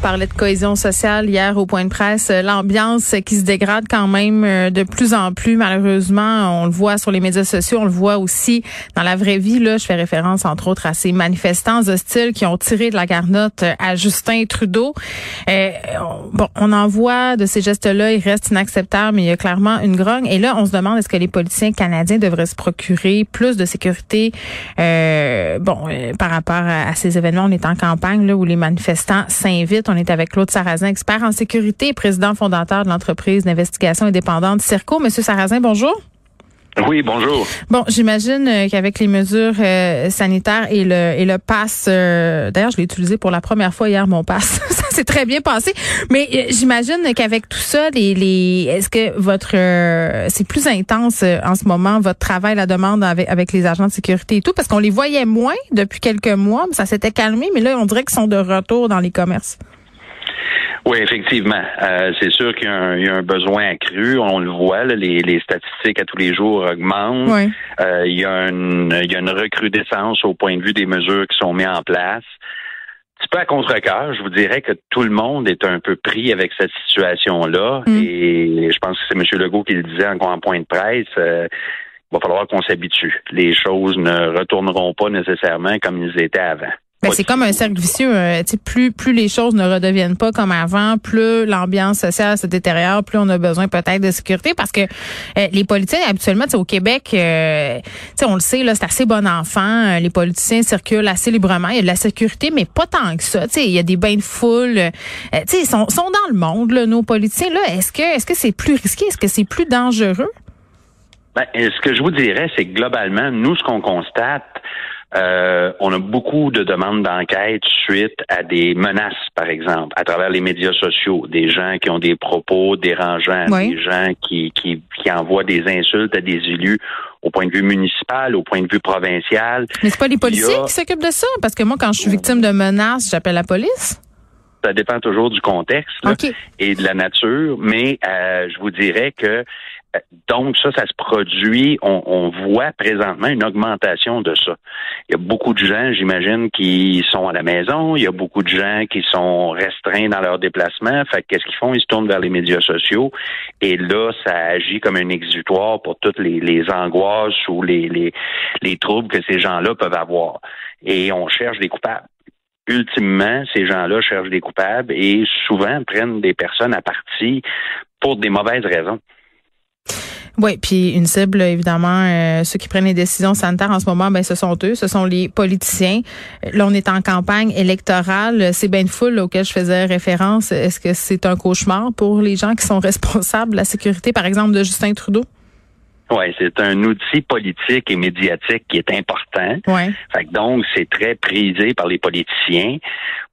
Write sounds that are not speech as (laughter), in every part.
parlait de cohésion sociale hier au point de presse, euh, l'ambiance qui se dégrade quand même euh, de plus en plus malheureusement, on le voit sur les médias sociaux, on le voit aussi dans la vraie vie. Là, je fais référence entre autres à ces manifestants hostiles qui ont tiré de la garnotte euh, à Justin Trudeau. bon, on en voit de ces gestes-là, ils restent inacceptables, mais il y a clairement une grogne. Et là on se demande est-ce que les politiciens canadiens devraient se procurer plus de sécurité bon par rapport à, à, ces événements, on est en campagne là où les manifestants s'invitent on est avec Claude Sarrazin, expert en sécurité, président fondateur de l'entreprise d'investigation indépendante CIRCO. Monsieur Sarrazin, bonjour. Oui, bonjour. Bon, j'imagine euh, qu'avec les mesures euh, sanitaires et le et le pass, euh, d'ailleurs, je l'ai utilisé pour la première fois hier mon pass. (laughs) ça s'est très bien passé. Mais j'imagine qu'avec tout ça, les, les est-ce que votre c'est plus intense en ce moment votre travail, la demande avec, avec les agents de sécurité et tout, parce qu'on les voyait moins depuis quelques mois, ça s'était calmé, mais là on dirait qu'ils sont de retour dans les commerces. Oui, effectivement. Euh, c'est sûr qu'il y, a un besoin accru. On le voit, les, statistiques à tous les jours augmentent. Euh, il, y a une, il y a une recrudescence au point de vue des mesures qui sont mises en place. Un petit peu à contre-cœur, je vous dirais que tout le monde est un peu pris avec cette situation-là. Mm. Et je pense que c'est M. Legault qui le disait en, en point de presse. Euh, il va falloir qu'on s'habitue. Les choses ne retourneront pas nécessairement comme ils étaient avant. Ben, c'est comme un cercle vicieux. Euh, plus plus les choses ne redeviennent pas comme avant, plus l'ambiance sociale se détériore, plus on a besoin peut-être de sécurité parce que euh, les politiciens habituellement, au Québec, euh, on le sait là, c'est assez bon enfant. les politiciens circulent assez librement. Il y a de la sécurité, mais pas tant que ça. il y a des bains de foule. ils sont, sont dans le monde, là, nos politiciens. Là, est-ce que est-ce que c'est plus risqué, est-ce que c'est plus dangereux? Ben, ce que je vous dirais, c'est que globalement, nous, ce qu'on constate, euh, on a beaucoup de demandes d'enquête suite à des menaces, par exemple, à travers les médias sociaux, des gens qui ont des propos dérangeants, des gens qui, qui, qui envoient des insultes à des élus au point de vue municipal, au point de vue provincial. Mais c'est pas les policiers qui s'occupent de ça, parce que moi, quand je suis victime de menaces, j'appelle la police? Ça dépend toujours du contexte et de la nature, mais euh, je vous dirais que donc, ça, ça se produit. On, voit présentement une augmentation de ça. Il y a beaucoup de gens, j'imagine, qui sont à la maison. Il y a beaucoup de gens qui sont restreints dans leurs déplacements. Fait qu'est-ce qu'ils font? Ils se tournent vers les médias sociaux. Et là, ça agit comme un exutoire pour toutes les, angoisses ou les, les, les troubles que ces gens-là peuvent avoir. Et on cherche des coupables ultimement, ces gens-là cherchent des coupables et souvent prennent des personnes à partie pour des mauvaises raisons. Oui, puis une cible, évidemment, euh, ceux qui prennent les décisions sanitaires en ce moment, ben ce sont eux, ce sont les politiciens. Là, on est en campagne électorale. C'est une foule auquel je faisais référence. Est-ce que c'est un cauchemar pour les gens qui sont (laughs) responsables de la sécurité, par exemple, de Justin Trudeau? Oui, c'est un outil politique et médiatique qui est important. Ouais. Fait donc, c'est très prisé par les politiciens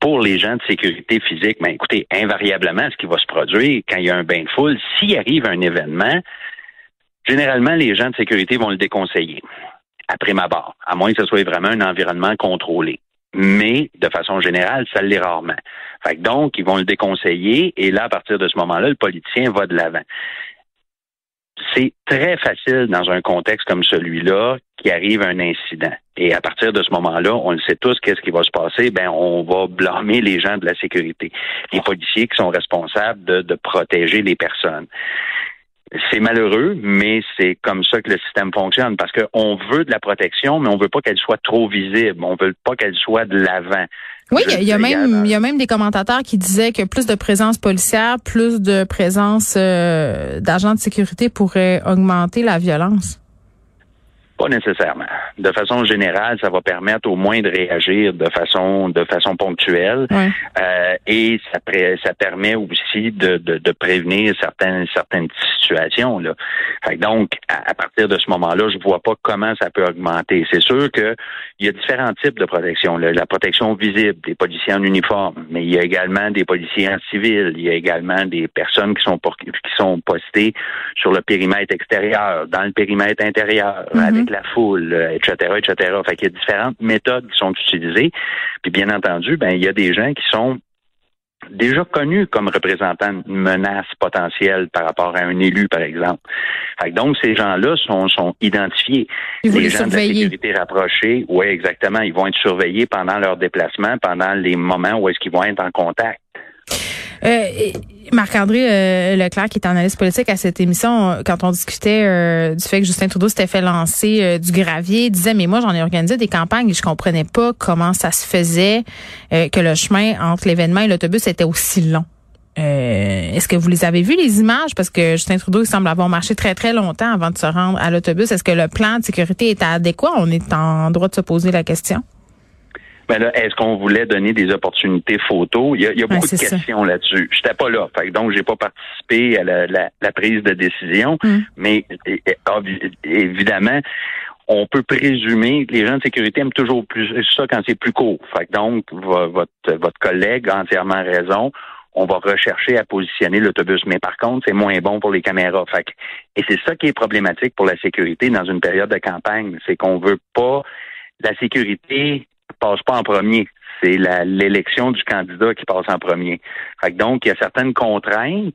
pour les gens de sécurité physique, ben écoutez, invariablement, ce qui va se produire quand il y a un bain de foule, s'il arrive un événement, Généralement, les gens de sécurité vont le déconseiller, après ma barre, à moins que ce soit vraiment un environnement contrôlé. Mais, de façon générale, ça l'est rarement. Fait donc, ils vont le déconseiller, et là, à partir de ce moment-là, le politicien va de l'avant. C'est très facile dans un contexte comme celui-là qui arrive un incident. Et à partir de ce moment-là, on le sait tous, qu'est-ce qui va se passer? Ben, on va blâmer les gens de la sécurité, les policiers qui sont responsables de protéger les personnes. C'est malheureux, mais c'est comme ça que le système fonctionne parce qu'on veut de la protection, mais on veut pas qu'elle soit trop visible. On veut pas qu'elle soit de l'avant. Oui, il y, a même il y a même des commentateurs qui disaient que plus de présence policière, plus de présence euh, d'agents de sécurité pourrait augmenter la violence. Pas nécessairement. De façon générale, ça va permettre au moins de réagir de façon de façon ponctuelle euh, et ça, ça permet aussi de, de, de, prévenir certaines certaines situations là. donc à, partir de ce moment-là, je vois pas comment ça peut augmenter. C'est sûr que il y a différents types de protection. La protection visible, des policiers en uniforme, mais il y a également des policiers en civil. Il y a également des personnes qui sont qui sont postées sur le périmètre extérieur, dans le périmètre intérieur, mm-hmm. avec la foule, etc., etc. Fait qu'il y a différentes méthodes qui sont utilisées. Puis bien entendu, ben il y a des gens qui sont déjà connus comme représentants d'une menace potentielle par rapport à un élu, par exemple. Fait donc, ces gens-là sont, sont identifiés. Ils les gens de la sécurité rapprochée, oui, exactement. Ils vont être surveillés pendant leur déplacement, pendant les moments où est-ce qu'ils vont être en contact. Euh, Marc-André euh, Leclerc, qui est analyste politique à cette émission, quand on discutait euh, du fait que Justin Trudeau s'était fait lancer euh, du gravier, disait mais moi j'en ai organisé des campagnes et je comprenais pas comment ça se faisait que le chemin entre l'événement et l'autobus était aussi long. Est-ce que vous les avez vus les images? Parce que Justin Trudeau il semble avoir marché très très longtemps avant de se rendre à l'autobus. Est-ce que le plan de sécurité est adéquat? On est en droit de se poser la question. Ben est-ce qu'on voulait donner des opportunités photos? Il y a, beaucoup de questions là-dessus. Je n'étais pas là, fait, donc j'ai pas participé à la, prise de décision, mm. mais évidemment, on peut présumer que les gens de sécurité aiment toujours plus ça quand c'est plus court. Fait donc, votre, votre collègue a entièrement raison. On va rechercher à positionner l'autobus. Mais par contre, c'est moins bon pour les caméras. Fait et c'est ça qui est problématique pour la sécurité dans une période de campagne. C'est qu'on veut pas la sécurité passe pas en premier. C'est l'élection du candidat qui passe en premier. donc, il y a certaines contraintes.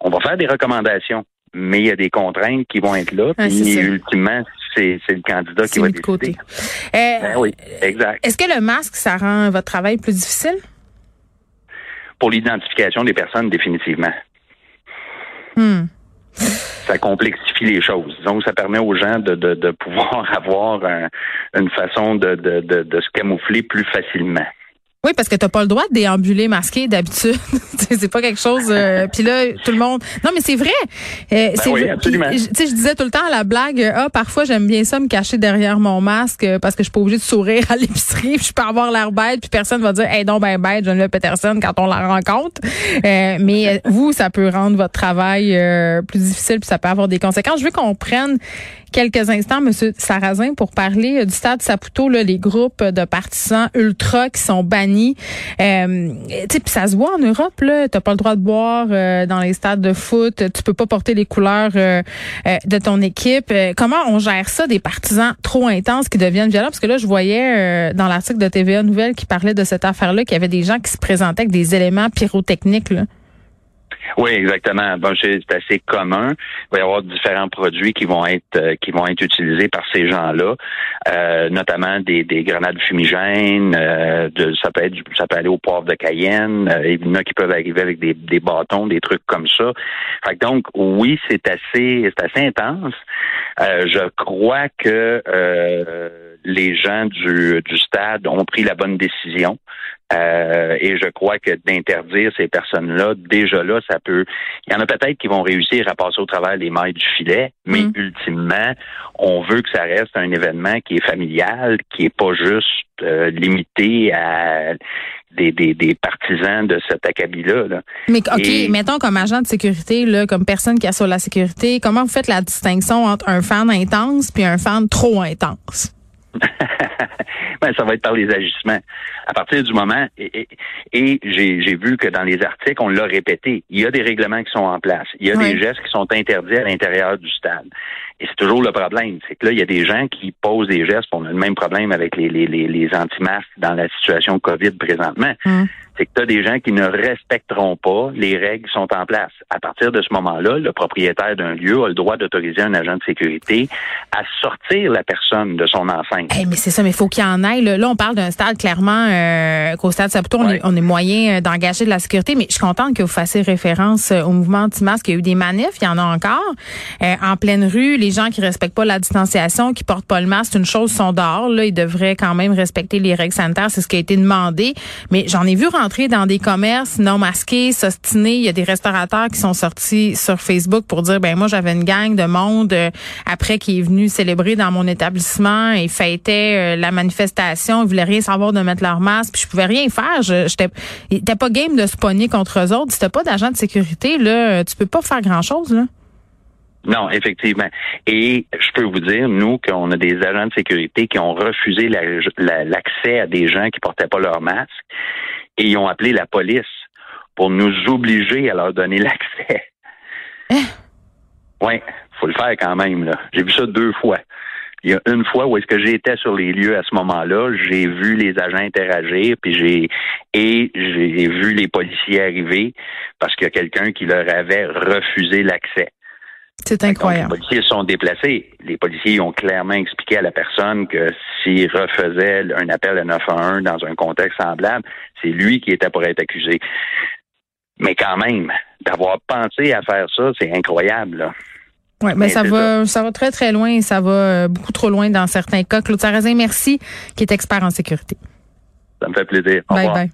On va faire des recommandations, mais il y a des contraintes qui vont être là. puis, ultimement, c'est le candidat qui va décider. Côté. Euh, ben oui, exact. Est-ce que le masque, ça rend votre travail plus difficile? Pour l'identification des personnes, définitivement. Hmm ça complexifie les choses. Donc, ça permet aux gens de, de, de pouvoir (laughs) avoir une façon de, de, de, se camoufler plus facilement. Oui, parce que t'as pas le droit de déambuler masqué d'habitude. (laughs) c'est pas quelque chose. Euh, (laughs) puis là, tout le monde. Non, mais c'est vrai. Euh, ben oui, absolument. Tu sais, je disais tout le temps à la blague. Ah, parfois j'aime bien ça me cacher derrière mon masque euh, parce que je suis pas obligée de sourire à l'épicerie. (laughs) Je peux avoir l'air bête, puis personne va dire, hey, donc ben bête, Geneviève Peterson quand on la rencontre. Euh, mais vous, ça peut rendre votre travail plus difficile, puis ça peut avoir des conséquences. Je veux qu'on prenne quelques instants, Monsieur Sarrazin, pour parler euh, du stade Saputo, là, les groupes de partisans ultra qui sont bannis. Euh, ça se voit en Europe, là. T'as pas le droit de boire euh, dans les stades de foot. Tu peux pas porter les couleurs euh, de ton équipe. comment on gère ça, des partisans trop intenses qui deviennent violents? Parce que là, je voyais dans l'article de TVA Nouvelle qui parlait de cette affaire-là qu'il y avait des gens qui se présentaient avec des éléments pyrotechniques, là. Oui, exactement. C'est assez commun. Il va y avoir différents produits qui vont être euh, qui vont être utilisés par ces gens-là, euh, notamment des, des grenades fumigènes. Euh, de, ça peut être ça peut aller au poivre de Cayenne. il y en a qui peuvent arriver avec des, des bâtons, des trucs comme ça. Fait donc oui, c'est assez c'est assez intense. Je crois que les gens du, du stade ont pris la bonne décision. Euh, et je crois que d'interdire ces personnes-là, déjà là, ça peut. Il y en a peut-être qui vont réussir à passer au travers des mailles du filet, mais mm. ultimement, on veut que ça reste un événement qui est familial, qui est pas juste euh, limité à des, des, des, partisans de cet acabit-là. Mais OK, mettons comme agent de sécurité, là, comme personne qui assure la sécurité, comment vous faites la distinction entre un fan intense puis un fan trop intense? (laughs) ben, ça va être par les agissements. À partir du moment, et, et, j'ai vu que dans les articles, on l'a répété, il y a des règlements qui sont en place. Il y a des gestes qui sont interdits à l'intérieur du stade. Et c'est toujours le problème. C'est que là, il y a des gens qui posent des gestes. On a le même problème avec les, les, les, les anti-masques dans la situation COVID présentement. Hum c'est que tu as des gens qui ne respecteront pas les règles qui sont en place. À partir de ce moment-là, le propriétaire d'un lieu a le droit d'autoriser un agent de sécurité à sortir la personne de son enceinte. mais c'est ça, mais il faut qu'il y en aille. Là, on parle d'un stade clairement euh, qu'au stade Saputo, on, est, moyen euh, d'engager de la sécurité, mais je suis contente que vous fassiez référence euh, au mouvement anti-masque. Il y a eu des manifs, il y en a encore. en pleine rue, les gens qui respectent pas la distanciation, qui portent pas le masque, une chose, sont dehors. Là, ils devraient quand même respecter les règles sanitaires. C'est ce qui a été demandé. Mais j'en ai vu rentrer dans des commerces non masqués, s'ostiner. Il y a des restaurateurs qui sont sortis sur Facebook pour dire, ben moi j'avais une gang de monde euh, après qui est venu célébrer dans mon établissement et fêtait euh, la manifestation. Ils voulaient rien savoir de mettre leur masque, puis je pouvais rien faire. J'étais pas game de se contre eux autres. Si t'as pas d'agent de sécurité là, tu peux pas faire grand chose là. Non, effectivement. Et je peux vous dire, nous, qu'on a des agents de sécurité qui ont refusé l'accès à des gens qui portaient pas leur masque et ils ont appelé la police pour nous obliger à leur donner (laughs) l'accès. Hein? Oui, faut le faire quand même. là. J'ai vu ça deux fois. Il y a une fois où est-ce que j'étais sur les lieux à ce moment-là, j'ai vu les agents interagir, puis j'ai et j'ai vu les policiers arriver parce qu'il y a quelqu'un qui leur avait refusé l'accès. C'est incroyable. Donc, les policiers sont déplacés. Les policiers ont clairement expliqué à la personne que s'il refaisait un appel à 911 dans un contexte semblable, c'est lui qui était pour être accusé. Mais quand même, d'avoir pensé à faire ça, c'est incroyable. Là. Oui, mais, ça va, ça. va très, très loin. Ça va euh, beaucoup trop loin dans certains cas. Claude Sarrazin, merci, qui est expert en sécurité. Ça me fait plaisir. Au bye revoir. bye.